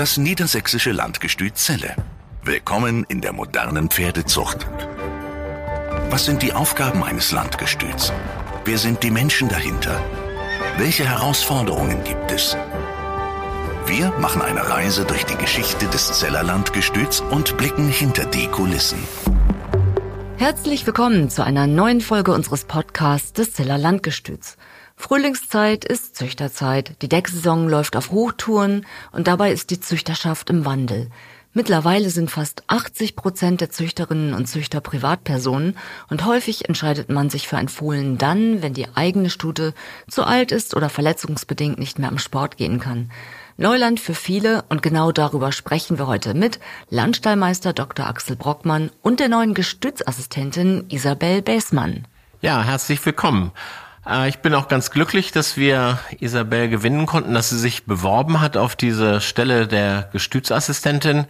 Das niedersächsische Landgestüt Celle. Willkommen in der modernen Pferdezucht. Was sind die Aufgaben eines Landgestüts? Wer sind die Menschen dahinter? Welche Herausforderungen gibt es? Wir machen eine Reise durch die Geschichte des Zeller Landgestüts und blicken hinter die Kulissen. Herzlich willkommen zu einer neuen Folge unseres Podcasts des Zeller Landgestüts. Frühlingszeit ist Züchterzeit, die Decksaison läuft auf Hochtouren und dabei ist die Züchterschaft im Wandel. Mittlerweile sind fast 80 Prozent der Züchterinnen und Züchter Privatpersonen und häufig entscheidet man sich für ein Fohlen dann, wenn die eigene Stute zu alt ist oder verletzungsbedingt nicht mehr am Sport gehen kann. Neuland für viele und genau darüber sprechen wir heute mit Landstallmeister Dr. Axel Brockmann und der neuen Gestützassistentin Isabel Bäßmann. Ja, herzlich willkommen. Äh, ich bin auch ganz glücklich, dass wir Isabel gewinnen konnten, dass sie sich beworben hat auf diese Stelle der Gestützassistentin.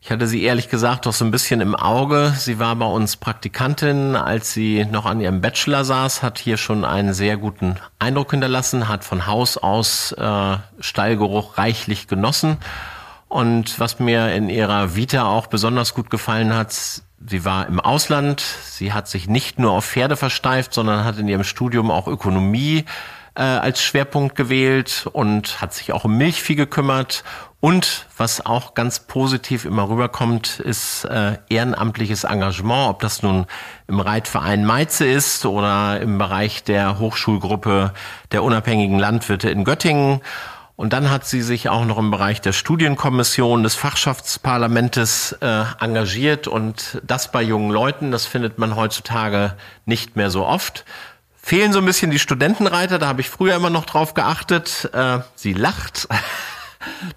Ich hatte sie ehrlich gesagt doch so ein bisschen im Auge. Sie war bei uns Praktikantin, als sie noch an ihrem Bachelor saß, hat hier schon einen sehr guten Eindruck hinterlassen, hat von Haus aus äh, Stallgeruch reichlich genossen. Und was mir in ihrer Vita auch besonders gut gefallen hat, sie war im Ausland, sie hat sich nicht nur auf Pferde versteift, sondern hat in ihrem Studium auch Ökonomie äh, als Schwerpunkt gewählt und hat sich auch um Milchvieh gekümmert. Und was auch ganz positiv immer rüberkommt, ist äh, ehrenamtliches Engagement, ob das nun im Reitverein Meize ist oder im Bereich der Hochschulgruppe der unabhängigen Landwirte in Göttingen. Und dann hat sie sich auch noch im Bereich der Studienkommission des Fachschaftsparlamentes äh, engagiert und das bei jungen Leuten, das findet man heutzutage nicht mehr so oft. Fehlen so ein bisschen die Studentenreiter, da habe ich früher immer noch drauf geachtet. Äh, sie lacht.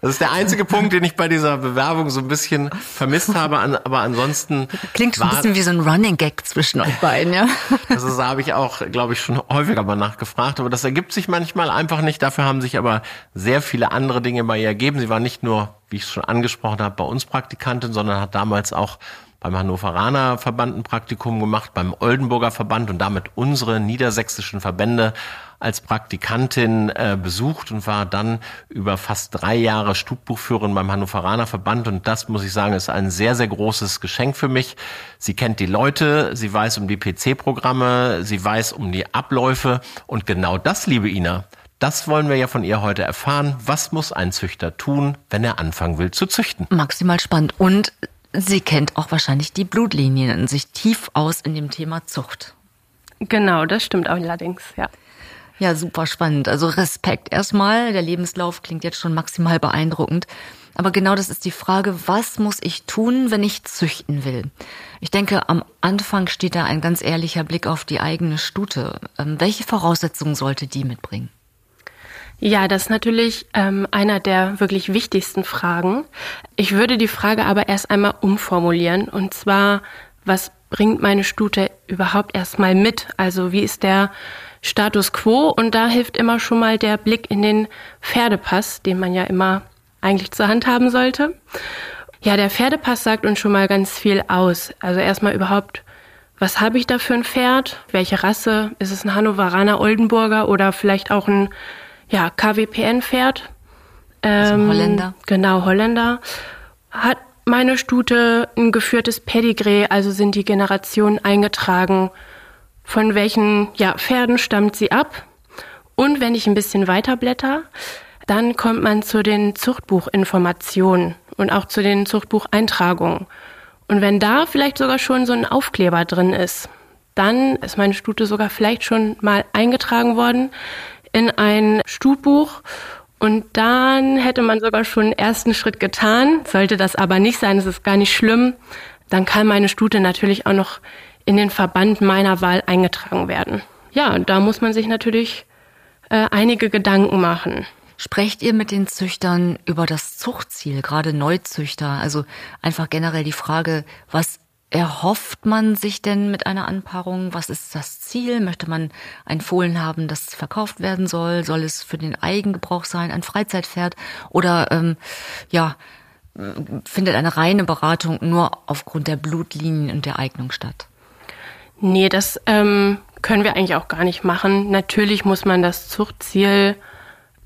Das ist der einzige Punkt, den ich bei dieser Bewerbung so ein bisschen vermisst habe. Aber ansonsten klingt so ein bisschen wie so ein Running Gag zwischen euch beiden, ja. Das ist, habe ich auch, glaube ich, schon häufiger mal nachgefragt. Aber das ergibt sich manchmal einfach nicht. Dafür haben sich aber sehr viele andere Dinge bei ihr ergeben. Sie war nicht nur, wie ich es schon angesprochen habe, bei uns Praktikantin, sondern hat damals auch beim Hannoveraner Verband ein Praktikum gemacht, beim Oldenburger Verband und damit unsere niedersächsischen Verbände als Praktikantin äh, besucht und war dann über fast drei Jahre Stubbuchführerin beim Hannoveraner Verband. Und das, muss ich sagen, ist ein sehr, sehr großes Geschenk für mich. Sie kennt die Leute, sie weiß um die PC-Programme, sie weiß um die Abläufe. Und genau das, liebe Ina, das wollen wir ja von ihr heute erfahren. Was muss ein Züchter tun, wenn er anfangen will zu züchten? Maximal spannend. Und sie kennt auch wahrscheinlich die Blutlinien in sich tief aus in dem Thema Zucht. Genau, das stimmt allerdings, ja. Ja, super spannend. Also Respekt erstmal. Der Lebenslauf klingt jetzt schon maximal beeindruckend. Aber genau das ist die Frage, was muss ich tun, wenn ich züchten will? Ich denke, am Anfang steht da ein ganz ehrlicher Blick auf die eigene Stute. Ähm, welche Voraussetzungen sollte die mitbringen? Ja, das ist natürlich ähm, einer der wirklich wichtigsten Fragen. Ich würde die Frage aber erst einmal umformulieren. Und zwar, was bringt meine Stute überhaupt erstmal mit? Also wie ist der Status quo und da hilft immer schon mal der Blick in den Pferdepass, den man ja immer eigentlich zur Hand haben sollte. Ja, der Pferdepass sagt uns schon mal ganz viel aus. Also erstmal überhaupt, was habe ich da für ein Pferd? Welche Rasse? Ist es ein Hannoveraner Oldenburger oder vielleicht auch ein ja, KWPN-Pferd? Also ähm, Holländer. Genau, Holländer. Hat meine Stute ein geführtes Pedigree, also sind die Generationen eingetragen von welchen ja, Pferden stammt sie ab. Und wenn ich ein bisschen weiter blätter, dann kommt man zu den Zuchtbuchinformationen und auch zu den Zuchtbucheintragungen. Und wenn da vielleicht sogar schon so ein Aufkleber drin ist, dann ist meine Stute sogar vielleicht schon mal eingetragen worden in ein Stutbuch. Und dann hätte man sogar schon einen ersten Schritt getan. Sollte das aber nicht sein, es ist gar nicht schlimm, dann kann meine Stute natürlich auch noch in den Verband meiner Wahl eingetragen werden. Ja, da muss man sich natürlich äh, einige Gedanken machen. Sprecht ihr mit den Züchtern über das Zuchtziel, gerade Neuzüchter? Also einfach generell die Frage, was erhofft man sich denn mit einer Anpaarung? Was ist das Ziel? Möchte man ein Fohlen haben, das verkauft werden soll? Soll es für den Eigengebrauch sein, ein Freizeitpferd? Oder ähm, ja, findet eine reine Beratung nur aufgrund der Blutlinien und der Eignung statt? Nee, das ähm, können wir eigentlich auch gar nicht machen. Natürlich muss man das Zuchtziel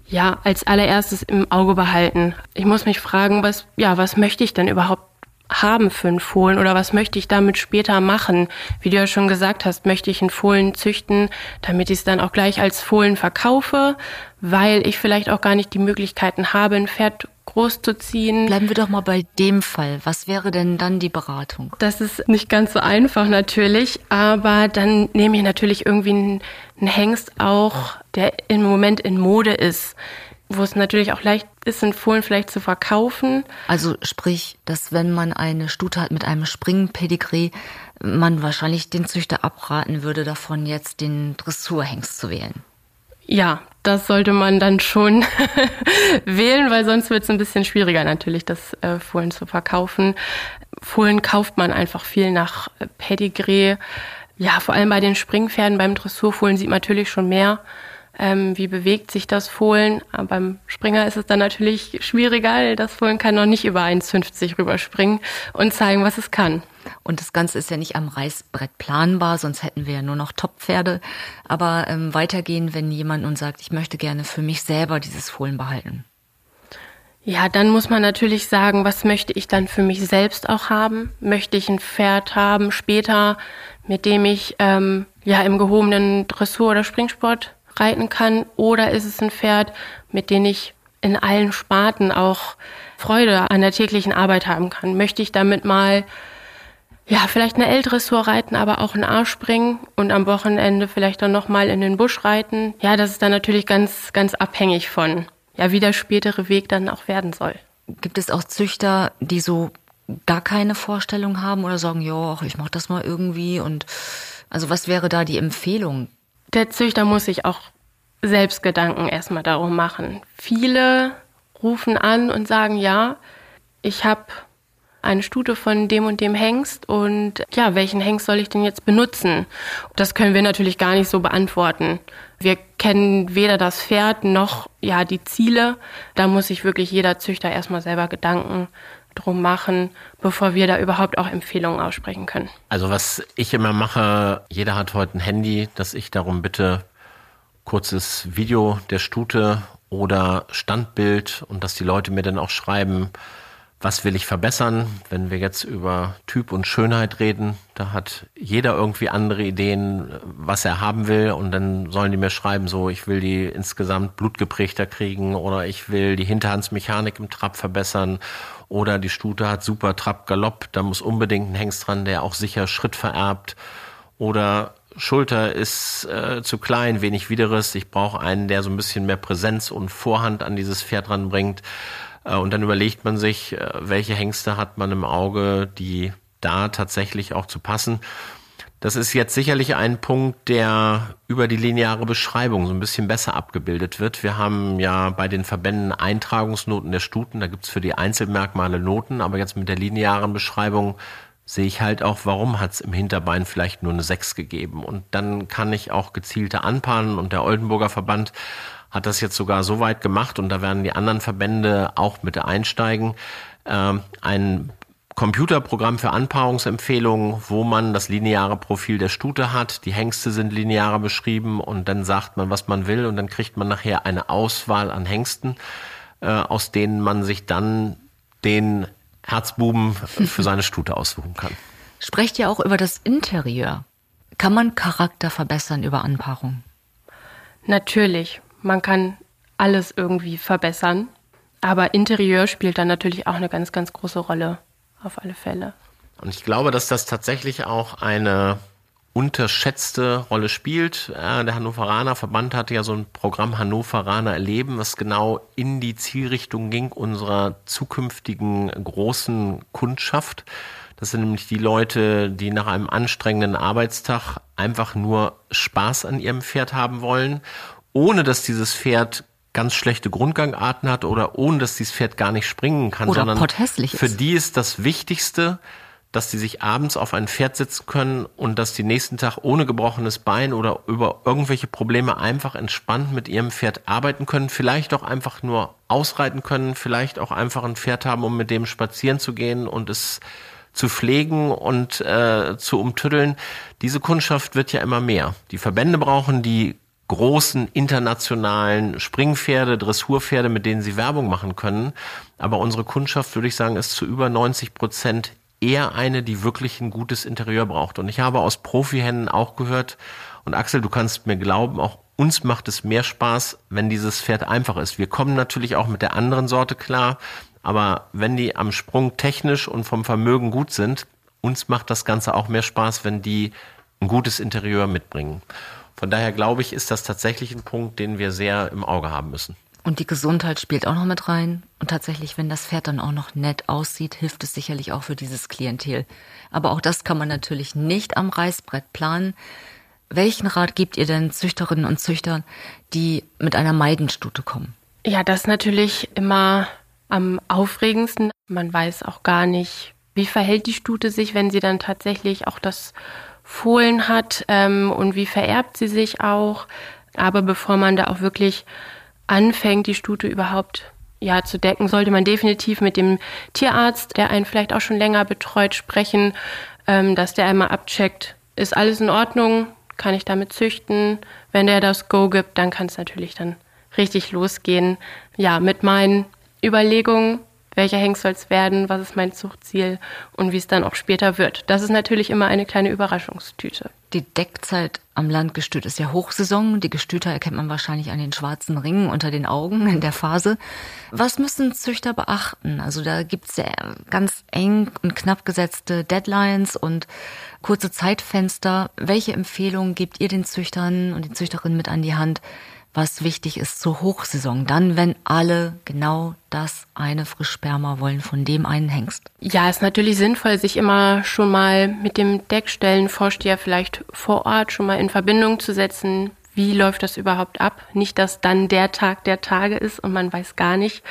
ja als allererstes im Auge behalten. Ich muss mich fragen, was ja, was möchte ich denn überhaupt haben für einen Fohlen oder was möchte ich damit später machen? Wie du ja schon gesagt hast, möchte ich einen Fohlen züchten, damit ich es dann auch gleich als Fohlen verkaufe, weil ich vielleicht auch gar nicht die Möglichkeiten habe, ein Pferd groß zu ziehen. Bleiben wir doch mal bei dem Fall. Was wäre denn dann die Beratung? Das ist nicht ganz so einfach natürlich, aber dann nehme ich natürlich irgendwie einen, einen Hengst auch, der im Moment in Mode ist wo es natürlich auch leicht ist, einen Fohlen vielleicht zu verkaufen. Also sprich, dass wenn man eine Stute hat mit einem Springpedigree, man wahrscheinlich den Züchter abraten würde, davon jetzt den Dressurhengst zu wählen. Ja, das sollte man dann schon wählen, weil sonst wird es ein bisschen schwieriger natürlich, das äh, Fohlen zu verkaufen. Fohlen kauft man einfach viel nach äh, Pedigree. Ja, vor allem bei den Springpferden, beim Dressurfohlen sieht man natürlich schon mehr ähm, wie bewegt sich das Fohlen. Aber beim Springer ist es dann natürlich schwieriger. Das Fohlen kann noch nicht über 1,50 rüberspringen und zeigen, was es kann. Und das Ganze ist ja nicht am Reißbrett planbar, sonst hätten wir ja nur noch Top-Pferde. Aber ähm, weitergehen, wenn jemand nun sagt, ich möchte gerne für mich selber dieses Fohlen behalten. Ja, dann muss man natürlich sagen, was möchte ich dann für mich selbst auch haben? Möchte ich ein Pferd haben später, mit dem ich ähm, ja im gehobenen Dressur- oder Springsport reiten kann oder ist es ein Pferd, mit dem ich in allen Sparten auch Freude an der täglichen Arbeit haben kann. Möchte ich damit mal ja, vielleicht eine L-Dressur reiten, aber auch ein A springen und am Wochenende vielleicht dann nochmal in den Busch reiten. Ja, das ist dann natürlich ganz, ganz abhängig von, ja, wie der spätere Weg dann auch werden soll. Gibt es auch Züchter, die so gar keine Vorstellung haben oder sagen, ja, ich mach das mal irgendwie und also was wäre da die Empfehlung? Der Züchter muss sich auch selbst Gedanken erstmal darum machen. Viele rufen an und sagen, ja, ich habe eine Stute von dem und dem Hengst und ja, welchen Hengst soll ich denn jetzt benutzen? Das können wir natürlich gar nicht so beantworten. Wir kennen weder das Pferd noch ja die Ziele. Da muss sich wirklich jeder Züchter erstmal selber Gedanken drum machen, bevor wir da überhaupt auch Empfehlungen aussprechen können. Also was ich immer mache, jeder hat heute ein Handy, dass ich darum bitte, kurzes Video der Stute oder Standbild und dass die Leute mir dann auch schreiben, was will ich verbessern? Wenn wir jetzt über Typ und Schönheit reden, da hat jeder irgendwie andere Ideen, was er haben will und dann sollen die mir schreiben, so ich will die insgesamt blutgeprägter kriegen oder ich will die Hinterhandsmechanik im Trab verbessern oder die Stute hat super Trab Galopp, da muss unbedingt ein Hengst dran, der auch sicher Schritt vererbt oder Schulter ist äh, zu klein, wenig Widerriss. Ich brauche einen, der so ein bisschen mehr Präsenz und Vorhand an dieses Pferd ranbringt. Äh, und dann überlegt man sich, äh, welche Hengste hat man im Auge, die da tatsächlich auch zu passen. Das ist jetzt sicherlich ein Punkt, der über die lineare Beschreibung so ein bisschen besser abgebildet wird. Wir haben ja bei den Verbänden Eintragungsnoten der Stuten, da gibt's für die Einzelmerkmale Noten, aber jetzt mit der linearen Beschreibung sehe ich halt auch, warum hat's im Hinterbein vielleicht nur eine 6 gegeben. Und dann kann ich auch gezielte anpaaren und der Oldenburger Verband hat das jetzt sogar so weit gemacht und da werden die anderen Verbände auch mit einsteigen. Ähm, ein Computerprogramm für Anpaarungsempfehlungen, wo man das lineare Profil der Stute hat. Die Hengste sind linearer beschrieben und dann sagt man, was man will und dann kriegt man nachher eine Auswahl an Hengsten, äh, aus denen man sich dann den Herzbuben für seine Stute aussuchen kann. Sprecht ihr auch über das Interieur? Kann man Charakter verbessern über Anpaarung? Natürlich man kann alles irgendwie verbessern. Aber Interieur spielt dann natürlich auch eine ganz, ganz große Rolle, auf alle Fälle. Und ich glaube, dass das tatsächlich auch eine unterschätzte Rolle spielt. Der Hannoveraner Verband hatte ja so ein Programm Hannoveraner Erleben, was genau in die Zielrichtung ging unserer zukünftigen großen Kundschaft. Das sind nämlich die Leute, die nach einem anstrengenden Arbeitstag einfach nur Spaß an ihrem Pferd haben wollen ohne dass dieses Pferd ganz schlechte Grundgangarten hat oder ohne dass dieses Pferd gar nicht springen kann, oder sondern für die ist das Wichtigste, dass die sich abends auf ein Pferd setzen können und dass die nächsten Tag ohne gebrochenes Bein oder über irgendwelche Probleme einfach entspannt mit ihrem Pferd arbeiten können, vielleicht auch einfach nur ausreiten können, vielleicht auch einfach ein Pferd haben, um mit dem spazieren zu gehen und es zu pflegen und äh, zu umtüddeln. Diese Kundschaft wird ja immer mehr. Die Verbände brauchen die großen internationalen Springpferde, Dressurpferde, mit denen sie Werbung machen können. Aber unsere Kundschaft, würde ich sagen, ist zu über 90 Prozent eher eine, die wirklich ein gutes Interieur braucht. Und ich habe aus Profihennen auch gehört, und Axel, du kannst mir glauben, auch uns macht es mehr Spaß, wenn dieses Pferd einfach ist. Wir kommen natürlich auch mit der anderen Sorte klar, aber wenn die am Sprung technisch und vom Vermögen gut sind, uns macht das Ganze auch mehr Spaß, wenn die ein gutes Interieur mitbringen. Von daher glaube ich, ist das tatsächlich ein Punkt, den wir sehr im Auge haben müssen. Und die Gesundheit spielt auch noch mit rein. Und tatsächlich, wenn das Pferd dann auch noch nett aussieht, hilft es sicherlich auch für dieses Klientel. Aber auch das kann man natürlich nicht am Reißbrett planen. Welchen Rat gebt ihr denn Züchterinnen und Züchtern, die mit einer Meidenstute kommen? Ja, das ist natürlich immer am aufregendsten. Man weiß auch gar nicht, wie verhält die Stute sich, wenn sie dann tatsächlich auch das Fohlen hat ähm, und wie vererbt sie sich auch. Aber bevor man da auch wirklich anfängt, die Stute überhaupt ja, zu decken, sollte man definitiv mit dem Tierarzt, der einen vielleicht auch schon länger betreut, sprechen, ähm, dass der einmal abcheckt, ist alles in Ordnung, kann ich damit züchten. Wenn der das Go gibt, dann kann es natürlich dann richtig losgehen. Ja, mit meinen Überlegungen, welcher Hengst soll es werden, was ist mein Zuchtziel und wie es dann auch später wird. Das ist natürlich immer eine kleine Überraschungstüte. Die Deckzeit am Landgestüt ist ja Hochsaison. Die Gestüter erkennt man wahrscheinlich an den schwarzen Ringen unter den Augen in der Phase. Was müssen Züchter beachten? Also da gibt's ja ganz eng und knapp gesetzte Deadlines und kurze Zeitfenster. Welche Empfehlungen gebt ihr den Züchtern und den Züchterinnen mit an die Hand, was wichtig ist zur Hochsaison, dann, wenn alle genau das eine Frischsperma wollen von dem einen Hengst. Ja, ist natürlich sinnvoll, sich immer schon mal mit dem Deckstellenvorsteher vielleicht vor Ort schon mal in Verbindung zu setzen. Wie läuft das überhaupt ab? Nicht, dass dann der Tag der Tage ist und man weiß gar nicht,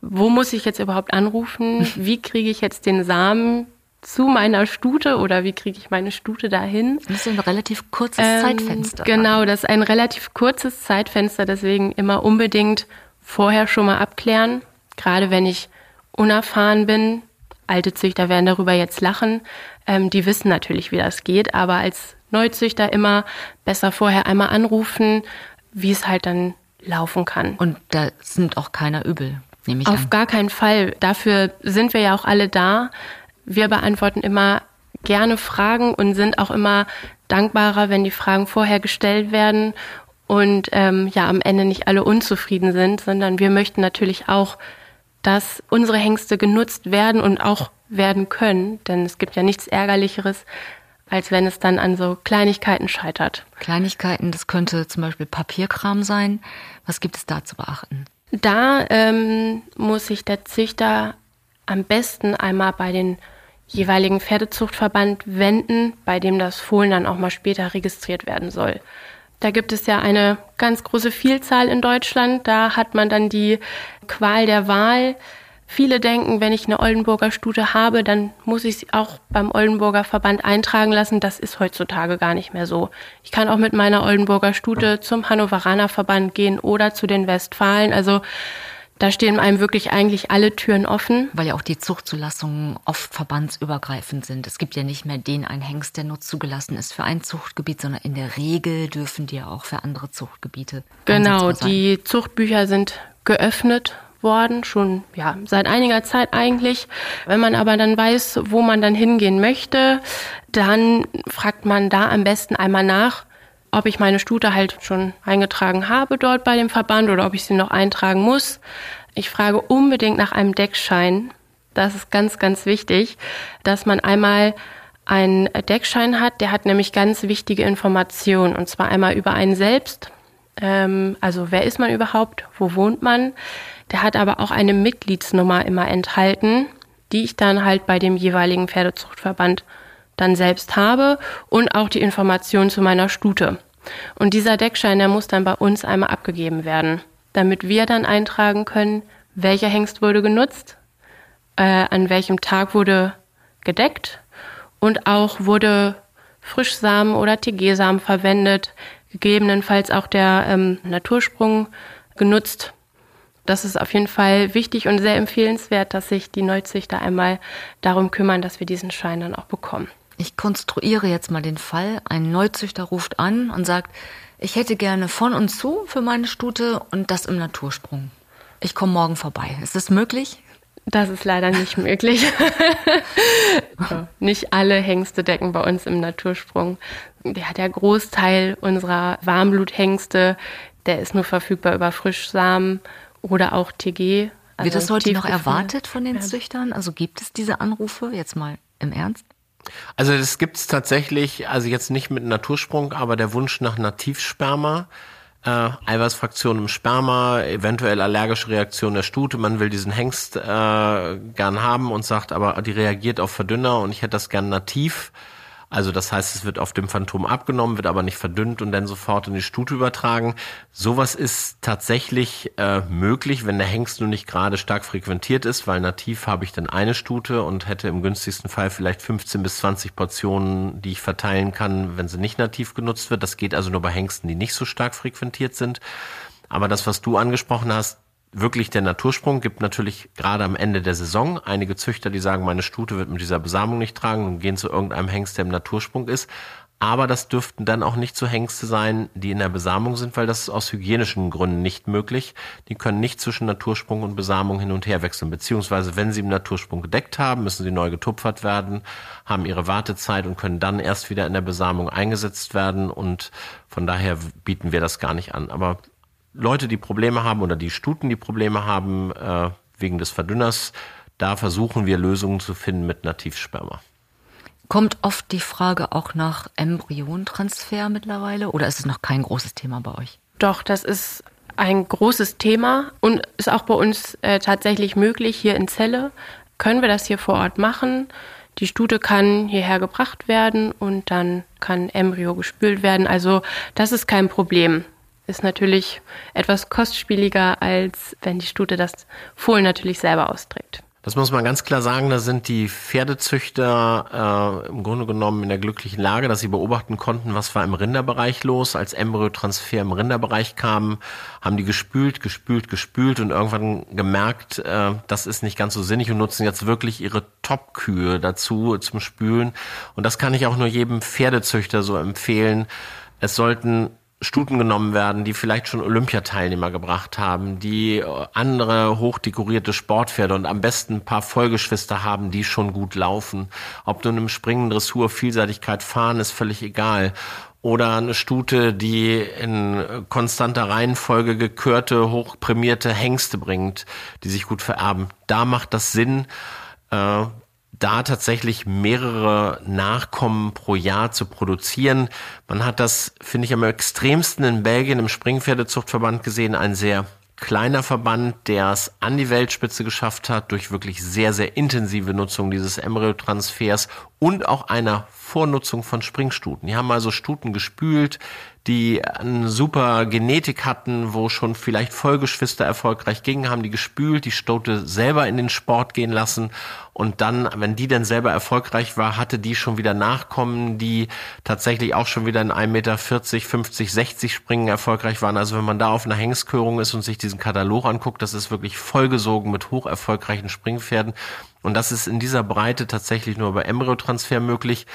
wo muss ich jetzt überhaupt anrufen? Wie kriege ich jetzt den Samen? Zu meiner Stute oder wie kriege ich meine Stute dahin? Das ist ein relativ kurzes ähm, Zeitfenster. Genau, das ist ein relativ kurzes Zeitfenster, deswegen immer unbedingt vorher schon mal abklären. Gerade wenn ich unerfahren bin, alte Züchter werden darüber jetzt lachen, ähm, die wissen natürlich, wie das geht, aber als Neuzüchter immer besser vorher einmal anrufen, wie es halt dann laufen kann. Und da sind auch keiner übel, nehme ich Auf an. gar keinen Fall. Dafür sind wir ja auch alle da. Wir beantworten immer gerne Fragen und sind auch immer dankbarer, wenn die Fragen vorher gestellt werden und ähm, ja am Ende nicht alle unzufrieden sind, sondern wir möchten natürlich auch, dass unsere Hengste genutzt werden und auch werden können, denn es gibt ja nichts Ärgerlicheres, als wenn es dann an so Kleinigkeiten scheitert. Kleinigkeiten, das könnte zum Beispiel Papierkram sein. Was gibt es da zu beachten? Da ähm, muss sich der Züchter am besten einmal bei den jeweiligen Pferdezuchtverband wenden, bei dem das Fohlen dann auch mal später registriert werden soll. Da gibt es ja eine ganz große Vielzahl in Deutschland. Da hat man dann die Qual der Wahl. Viele denken, wenn ich eine Oldenburger Stute habe, dann muss ich sie auch beim Oldenburger Verband eintragen lassen. Das ist heutzutage gar nicht mehr so. Ich kann auch mit meiner Oldenburger Stute zum Hannoveraner Verband gehen oder zu den Westfalen. Also da stehen einem wirklich eigentlich alle Türen offen. Weil ja auch die Zuchtzulassungen oft verbandsübergreifend sind. Es gibt ja nicht mehr den ein Hengst, der nur zugelassen ist für ein Zuchtgebiet, sondern in der Regel dürfen die ja auch für andere Zuchtgebiete. Genau, die Zuchtbücher sind geöffnet worden, schon ja, seit einiger Zeit eigentlich. Wenn man aber dann weiß, wo man dann hingehen möchte, dann fragt man da am besten einmal nach, ob ich meine Stute halt schon eingetragen habe dort bei dem Verband oder ob ich sie noch eintragen muss. Ich frage unbedingt nach einem Deckschein. Das ist ganz, ganz wichtig, dass man einmal einen Deckschein hat. Der hat nämlich ganz wichtige Informationen und zwar einmal über einen selbst. Ähm, also wer ist man überhaupt? Wo wohnt man? Der hat aber auch eine Mitgliedsnummer immer enthalten, die ich dann halt bei dem jeweiligen Pferdezuchtverband dann selbst habe und auch die Information zu meiner Stute. Und dieser Deckschein, der muss dann bei uns einmal abgegeben werden, damit wir dann eintragen können, welcher Hengst wurde genutzt, äh, an welchem Tag wurde gedeckt und auch wurde Frischsamen oder TG-Samen verwendet, gegebenenfalls auch der ähm, Natursprung genutzt. Das ist auf jeden Fall wichtig und sehr empfehlenswert, dass sich die Neuzüchter einmal darum kümmern, dass wir diesen Schein dann auch bekommen. Ich konstruiere jetzt mal den Fall. Ein Neuzüchter ruft an und sagt, Ich hätte gerne von und zu für meine Stute und das im Natursprung. Ich komme morgen vorbei. Ist das möglich? Das ist leider nicht möglich. nicht alle Hengste decken bei uns im Natursprung. Der, der Großteil unserer Warmbluthengste, der ist nur verfügbar über Frischsamen oder auch TG. Also Wird das heute noch erwartet von den Züchtern? Also gibt es diese Anrufe jetzt mal im Ernst? Also das gibt es tatsächlich, also jetzt nicht mit Natursprung, aber der Wunsch nach Nativsperma äh, Eiweißfraktion im Sperma, eventuell allergische Reaktion der Stute. Man will diesen Hengst äh, gern haben und sagt, aber die reagiert auf Verdünner und ich hätte das gern nativ. Also das heißt, es wird auf dem Phantom abgenommen, wird aber nicht verdünnt und dann sofort in die Stute übertragen. Sowas ist tatsächlich äh, möglich, wenn der Hengst nur nicht gerade stark frequentiert ist, weil nativ habe ich dann eine Stute und hätte im günstigsten Fall vielleicht 15 bis 20 Portionen, die ich verteilen kann, wenn sie nicht nativ genutzt wird. Das geht also nur bei Hengsten, die nicht so stark frequentiert sind. Aber das, was du angesprochen hast, wirklich der Natursprung gibt natürlich gerade am Ende der Saison einige Züchter, die sagen, meine Stute wird mit dieser Besamung nicht tragen und gehen zu irgendeinem Hengst, der im Natursprung ist. Aber das dürften dann auch nicht so Hengste sein, die in der Besamung sind, weil das ist aus hygienischen Gründen nicht möglich. Die können nicht zwischen Natursprung und Besamung hin und her wechseln. Beziehungsweise, wenn sie im Natursprung gedeckt haben, müssen sie neu getupfert werden, haben ihre Wartezeit und können dann erst wieder in der Besamung eingesetzt werden. Und von daher bieten wir das gar nicht an. Aber Leute, die Probleme haben oder die Stuten, die Probleme haben äh, wegen des Verdünners, da versuchen wir Lösungen zu finden mit Nativsperma. Kommt oft die Frage auch nach Embryontransfer mittlerweile oder ist es noch kein großes Thema bei euch? Doch, das ist ein großes Thema und ist auch bei uns äh, tatsächlich möglich. Hier in Celle können wir das hier vor Ort machen. Die Stute kann hierher gebracht werden und dann kann Embryo gespült werden. Also das ist kein Problem ist natürlich etwas kostspieliger, als wenn die Stute das Fohlen natürlich selber austrägt. Das muss man ganz klar sagen, da sind die Pferdezüchter äh, im Grunde genommen in der glücklichen Lage, dass sie beobachten konnten, was war im Rinderbereich los. Als Embryotransfer im Rinderbereich kam, haben die gespült, gespült, gespült und irgendwann gemerkt, äh, das ist nicht ganz so sinnig und nutzen jetzt wirklich ihre Top-Kühe dazu zum Spülen. Und das kann ich auch nur jedem Pferdezüchter so empfehlen. Es sollten Stuten genommen werden, die vielleicht schon Olympiateilnehmer gebracht haben, die andere hochdekorierte Sportpferde und am besten ein paar Vollgeschwister haben, die schon gut laufen. Ob nun im Springen, Dressur, Vielseitigkeit fahren, ist völlig egal. Oder eine Stute, die in konstanter Reihenfolge gekörte, hochprämierte Hengste bringt, die sich gut vererben. Da macht das Sinn, äh, da tatsächlich mehrere Nachkommen pro Jahr zu produzieren. Man hat das, finde ich, am extremsten in Belgien im Springpferdezuchtverband gesehen, ein sehr kleiner Verband, der es an die Weltspitze geschafft hat durch wirklich sehr, sehr intensive Nutzung dieses Embryotransfers und auch einer Vornutzung von Springstuten. Die haben also Stuten gespült, die eine super Genetik hatten, wo schon vielleicht Vollgeschwister erfolgreich gingen, haben die gespült, die Stute selber in den Sport gehen lassen und dann, wenn die dann selber erfolgreich war, hatte die schon wieder Nachkommen, die tatsächlich auch schon wieder in 1,40 Meter, 50, 60 Springen erfolgreich waren. Also wenn man da auf einer Hengstkörung ist und sich diesen Katalog anguckt, das ist wirklich vollgesogen mit hoch erfolgreichen Springpferden. Und das ist in dieser Breite tatsächlich nur bei Embryotransfer möglich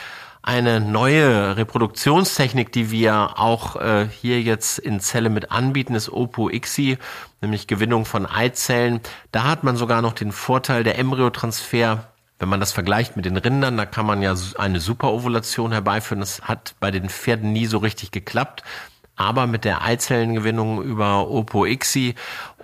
eine neue Reproduktionstechnik, die wir auch äh, hier jetzt in Zelle mit anbieten, ist Opo XI, nämlich Gewinnung von Eizellen. Da hat man sogar noch den Vorteil der Embryotransfer. Wenn man das vergleicht mit den Rindern, da kann man ja eine Superovulation herbeiführen. Das hat bei den Pferden nie so richtig geklappt aber mit der Eizellengewinnung über Opo XI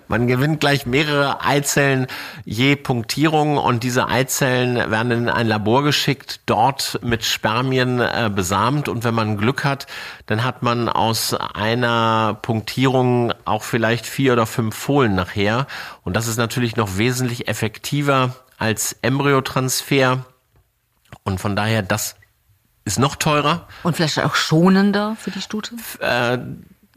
man gewinnt gleich mehrere Eizellen je Punktierung und diese Eizellen werden in ein Labor geschickt, dort mit Spermien äh, besamt und wenn man Glück hat, dann hat man aus einer Punktierung auch vielleicht vier oder fünf Fohlen nachher und das ist natürlich noch wesentlich effektiver als Embryotransfer und von daher das ist noch teurer. Und vielleicht auch schonender für die Stute? Äh,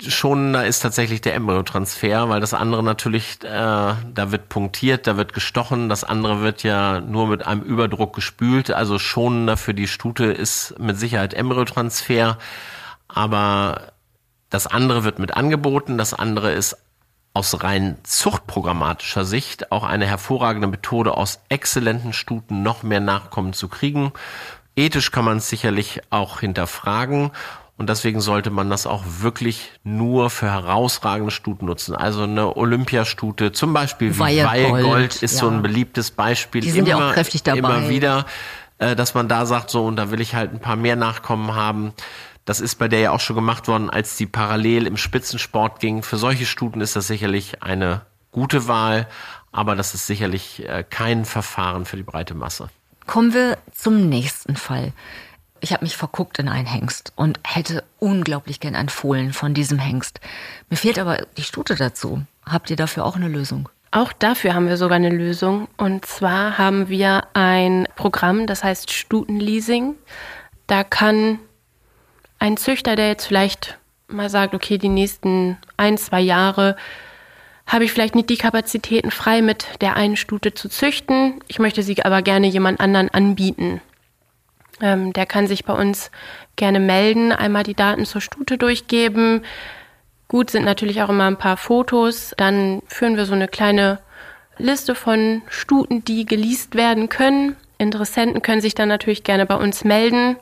schonender ist tatsächlich der Embryotransfer, weil das andere natürlich, äh, da wird punktiert, da wird gestochen, das andere wird ja nur mit einem Überdruck gespült. Also schonender für die Stute ist mit Sicherheit Embryotransfer, aber das andere wird mit angeboten, das andere ist aus rein zuchtprogrammatischer Sicht auch eine hervorragende Methode, aus exzellenten Stuten noch mehr Nachkommen zu kriegen. Ethisch kann man es sicherlich auch hinterfragen Und deswegen sollte man das auch wirklich nur für herausragende Stuten nutzen. Also eine Olympiastute, zum Beispiel wie Weihegold, ist ja. so ein beliebtes Beispiel. Die sind ja auch kräftig dabei. Immer wieder, äh, dass man da sagt, so, und da will ich halt ein paar mehr Nachkommen haben. Das ist bei der ja auch schon gemacht worden, als die parallel im Spitzensport ging. Für solche Stuten ist das sicherlich eine gute Wahl, aber das ist sicherlich äh, kein Verfahren für die breite Masse. Kommen wir zum nächsten Fall. Ich habe mich verguckt in einen Hengst und hätte unglaublich gern ein Fohlen von diesem Hengst. Mir fehlt aber die Stute dazu. Habt ihr dafür auch eine Lösung? Auch dafür haben wir sogar eine Lösung. Und zwar haben wir ein Programm, das heißt Stutenleasing. Da kann ein Züchter, der jetzt vielleicht mal sagt, okay, die nächsten ein, zwei Jahre habe ich vielleicht nicht die Kapazitäten frei, mit der einen Stute zu züchten. Ich möchte sie aber gerne jemand anderen anbieten. Ähm, der kann sich bei uns gerne melden, einmal die Daten zur Stute durchgeben. Gut sind natürlich auch immer ein paar Fotos. Dann führen wir so eine kleine Liste von Stuten, die geleast werden können. Interessenten können sich dann natürlich gerne bei uns melden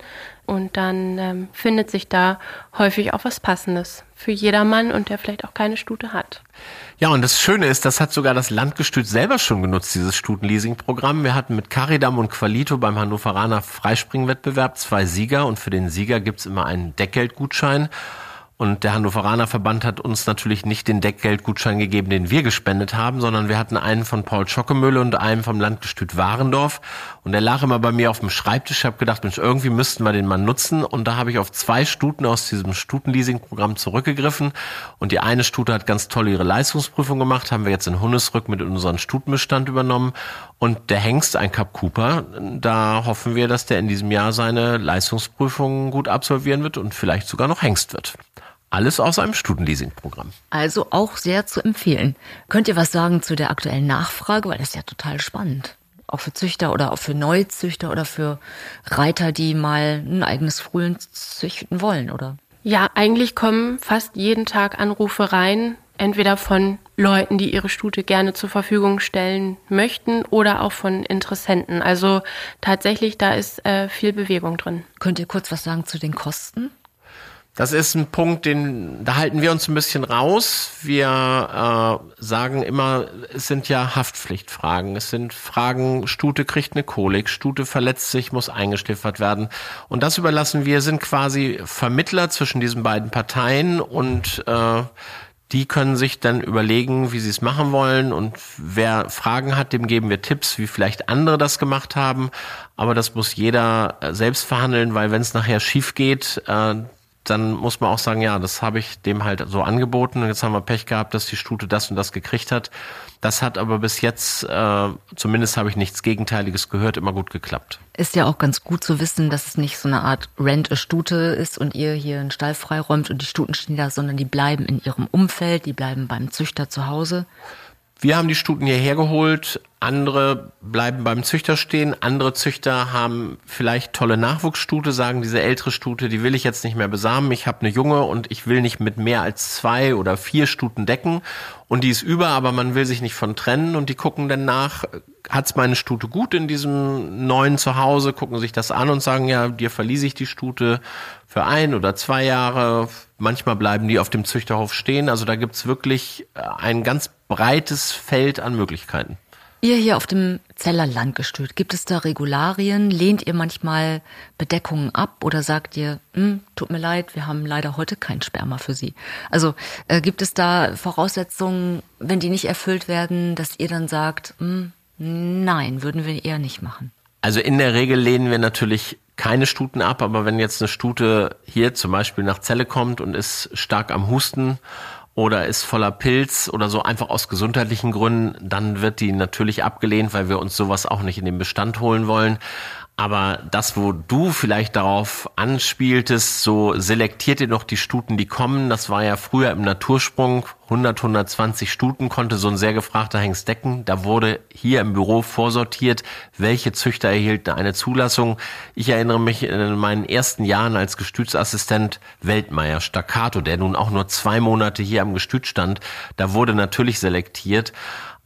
und dann ähm, findet sich da häufig auch was Passendes für jedermann und der vielleicht auch keine Stute hat. Ja, und das Schöne ist, das hat sogar das Landgestüt selber schon genutzt, dieses Stutenleasing-Programm. Wir hatten mit Caridam und Qualito beim Hannoveraner Freispringwettbewerb zwei Sieger und für den Sieger gibt's immer einen Deckgeldgutschein. Und der Hannoveraner Verband hat uns natürlich nicht den Deckgeldgutschein gegeben, den wir gespendet haben, sondern wir hatten einen von Paul Schockemühle und einen vom Landgestüt Warendorf. Und der lag immer bei mir auf dem Schreibtisch. Ich habe gedacht, Mensch, irgendwie müssten wir den mal nutzen. Und da habe ich auf zwei Stuten aus diesem Stutenleasing-Programm zurückgegriffen. Und die eine Stute hat ganz toll ihre Leistungsprüfung gemacht, haben wir jetzt in Hunnesrück mit unseren Stutenbestand übernommen. Und der Hengst, ein Cup Cooper, da hoffen wir, dass der in diesem Jahr seine Leistungsprüfung gut absolvieren wird und vielleicht sogar noch Hengst wird. Alles aus einem Stutenleasing-Programm. Also auch sehr zu empfehlen. Könnt ihr was sagen zu der aktuellen Nachfrage? Weil das ist ja total spannend. Auch für Züchter oder auch für Neuzüchter oder für Reiter, die mal ein eigenes Fohlen züchten wollen, oder? Ja, eigentlich kommen fast jeden Tag Anrufe rein, entweder von Leuten, die ihre Stute gerne zur Verfügung stellen möchten oder auch von Interessenten. Also tatsächlich, da ist äh, viel Bewegung drin. Könnt ihr kurz was sagen zu den Kosten? Das ist ein Punkt, den da halten wir uns ein bisschen raus. Wir äh, sagen immer, es sind ja Haftpflichtfragen. Es sind Fragen, Stute kriegt eine Kolik, Stute verletzt sich, muss eingestiffert werden. Und das überlassen wir, sind quasi Vermittler zwischen diesen beiden Parteien und äh, die können sich dann überlegen, wie sie es machen wollen und wer Fragen hat, dem geben wir Tipps, wie vielleicht andere das gemacht haben. Aber das muss jeder äh, selbst verhandeln, weil wenn es nachher schief geht, äh, dann muss man auch sagen, ja, das habe ich dem halt so angeboten und jetzt haben wir Pech gehabt, dass die Stute das und das gekriegt hat. Das hat aber bis jetzt, äh, zumindest habe ich nichts Gegenteiliges gehört, immer gut geklappt. Ist ja auch ganz gut zu wissen, dass es nicht so eine Art Rent-a-Stute ist und ihr hier einen Stall freiräumt und die Stuten stehen da, sondern die bleiben in ihrem Umfeld, die bleiben beim Züchter zu Hause. Wir haben die Stuten hierher geholt, andere bleiben beim Züchter stehen, andere Züchter haben vielleicht tolle Nachwuchsstute, sagen diese ältere Stute, die will ich jetzt nicht mehr besamen, ich habe eine junge und ich will nicht mit mehr als zwei oder vier Stuten decken. Und die ist über, aber man will sich nicht von trennen. Und die gucken dann nach, hat's meine Stute gut in diesem neuen Zuhause, gucken sich das an und sagen, ja, dir verließ ich die Stute für ein oder zwei Jahre, manchmal bleiben die auf dem Züchterhof stehen, also da gibt's wirklich ein ganz breites Feld an Möglichkeiten. Ihr hier auf dem Zeller Landgestüt, gibt es da Regularien? Lehnt ihr manchmal Bedeckungen ab oder sagt ihr, hm, tut mir leid, wir haben leider heute kein Sperma für Sie? Also äh, gibt es da Voraussetzungen, wenn die nicht erfüllt werden, dass ihr dann sagt, hm, nein, würden wir eher nicht machen? Also in der Regel lehnen wir natürlich keine Stuten ab, aber wenn jetzt eine Stute hier zum Beispiel nach Zelle kommt und ist stark am Husten oder ist voller Pilz oder so einfach aus gesundheitlichen Gründen, dann wird die natürlich abgelehnt, weil wir uns sowas auch nicht in den Bestand holen wollen. Aber das, wo du vielleicht darauf anspieltest, so selektiert ihr noch die Stuten, die kommen. Das war ja früher im Natursprung. 100, 120 Stuten konnte so ein sehr gefragter Hengst decken. Da wurde hier im Büro vorsortiert, welche Züchter erhielten eine Zulassung. Ich erinnere mich in meinen ersten Jahren als Gestütsassistent Weltmeier Staccato, der nun auch nur zwei Monate hier am Gestüt stand. Da wurde natürlich selektiert.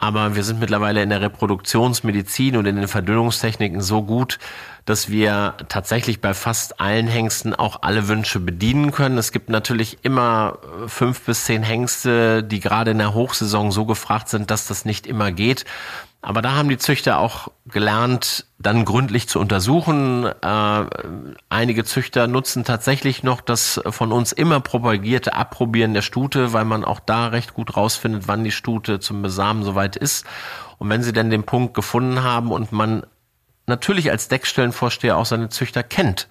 Aber wir sind mittlerweile in der Reproduktionsmedizin und in den Verdünnungstechniken so gut, dass wir tatsächlich bei fast allen Hengsten auch alle Wünsche bedienen können. Es gibt natürlich immer fünf bis zehn Hengste, die gerade in der Hochsaison so gefragt sind, dass das nicht immer geht. Aber da haben die Züchter auch gelernt, dann gründlich zu untersuchen. Äh, einige Züchter nutzen tatsächlich noch das von uns immer propagierte Abprobieren der Stute, weil man auch da recht gut rausfindet, wann die Stute zum Besamen soweit ist. Und wenn sie dann den Punkt gefunden haben und man natürlich als Deckstellenvorsteher auch seine Züchter kennt,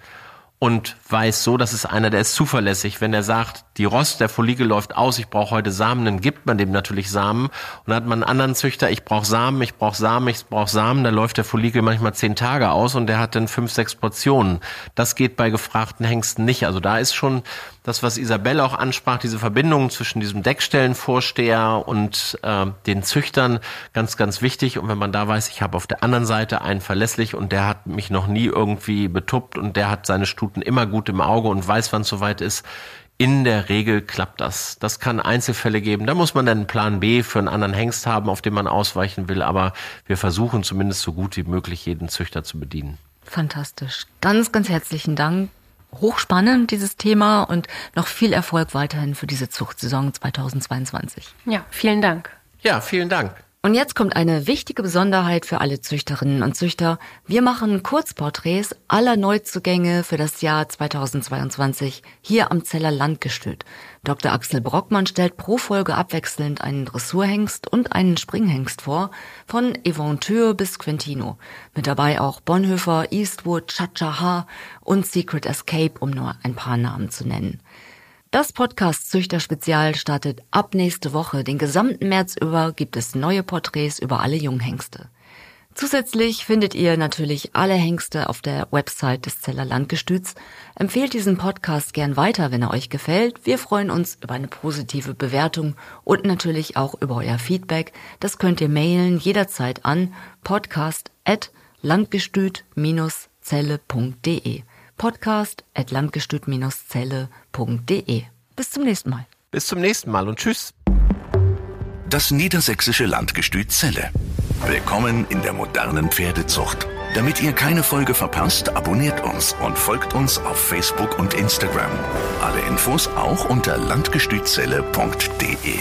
und weiß so, das ist einer, der ist zuverlässig. Wenn er sagt, die Rost der Follikel läuft aus, ich brauche heute Samen, dann gibt man dem natürlich Samen. Und dann hat man einen anderen Züchter, ich brauche Samen, ich brauche Samen, ich brauche Samen, da läuft der Follikel manchmal zehn Tage aus und der hat dann fünf, sechs Portionen. Das geht bei gefragten Hengsten nicht. Also da ist schon das, was Isabelle auch ansprach, diese Verbindung zwischen diesem Deckstellenvorsteher und äh, den Züchtern, ganz, ganz wichtig. Und wenn man da weiß, ich habe auf der anderen Seite einen verlässlich und der hat mich noch nie irgendwie betuppt und der hat seine Stuten immer gut im Auge und weiß, wann es soweit ist, in der Regel klappt das. Das kann Einzelfälle geben. Da muss man dann einen Plan B für einen anderen Hengst haben, auf den man ausweichen will. Aber wir versuchen zumindest so gut wie möglich jeden Züchter zu bedienen. Fantastisch. Ganz, ganz herzlichen Dank hochspannend, dieses Thema, und noch viel Erfolg weiterhin für diese Zuchtsaison 2022. Ja, vielen Dank. Ja, vielen Dank. Und jetzt kommt eine wichtige Besonderheit für alle Züchterinnen und Züchter. Wir machen Kurzporträts aller Neuzugänge für das Jahr 2022 hier am Zeller Landgestüt. Dr. Axel Brockmann stellt pro Folge abwechselnd einen Dressurhengst und einen Springhengst vor, von Eventure bis Quintino. Mit dabei auch Bonhoeffer, Eastwood, Chachaha und Secret Escape, um nur ein paar Namen zu nennen. Das Podcast Züchter Spezial startet ab nächste Woche. Den gesamten März über gibt es neue Porträts über alle Junghengste. Zusätzlich findet ihr natürlich alle Hengste auf der Website des Zeller Landgestüts. Empfehlt diesen Podcast gern weiter, wenn er euch gefällt. Wir freuen uns über eine positive Bewertung und natürlich auch über euer Feedback. Das könnt ihr mailen jederzeit an podcast@landgestüt-zelle.de podcast at landgestüt-zelle.de. Bis zum nächsten Mal. Bis zum nächsten Mal und tschüss. Das niedersächsische Landgestüt Zelle. Willkommen in der modernen Pferdezucht. Damit ihr keine Folge verpasst, abonniert uns und folgt uns auf Facebook und Instagram. Alle Infos auch unter landgestützelle.de.